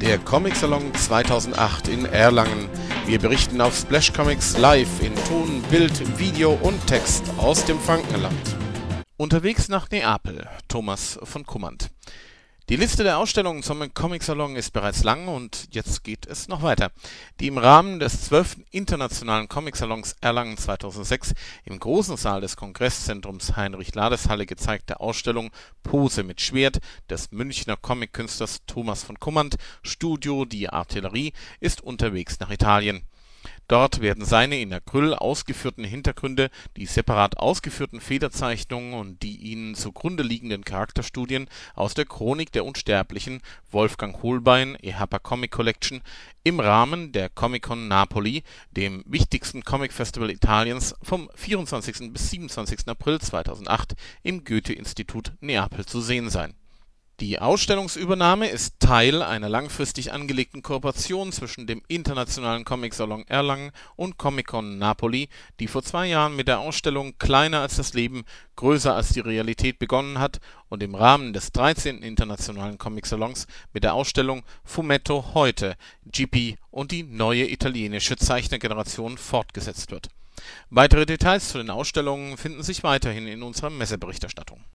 Der Comic Salon 2008 in Erlangen. Wir berichten auf Splash Comics live in Ton, Bild, Video und Text aus dem Frankenland. Unterwegs nach Neapel, Thomas von Kummand. Die Liste der Ausstellungen zum Comic Salon ist bereits lang und jetzt geht es noch weiter. Die im Rahmen des 12. Internationalen Comic Salons Erlangen 2006 im großen Saal des Kongresszentrums Heinrich-Lades-Halle gezeigte Ausstellung Pose mit Schwert des Münchner Comic-Künstlers Thomas von Kummand Studio Die Artillerie ist unterwegs nach Italien Dort werden seine in Acryl ausgeführten Hintergründe, die separat ausgeführten Federzeichnungen und die ihnen zugrunde liegenden Charakterstudien aus der Chronik der Unsterblichen Wolfgang Hohlbein (Ehapa Comic Collection) im Rahmen der Comic-Con Napoli, dem wichtigsten Comic-Festival Italiens, vom 24. bis 27. April 2008 im Goethe-Institut Neapel zu sehen sein die Ausstellungsübernahme ist Teil einer langfristig angelegten Kooperation zwischen dem Internationalen Comic-Salon Erlangen und Comic-Con Napoli, die vor zwei Jahren mit der Ausstellung Kleiner als das Leben, größer als die Realität begonnen hat und im Rahmen des 13. Internationalen Comic-Salons mit der Ausstellung Fumetto heute GP und die neue italienische Zeichnergeneration fortgesetzt wird. Weitere Details zu den Ausstellungen finden sich weiterhin in unserer Messeberichterstattung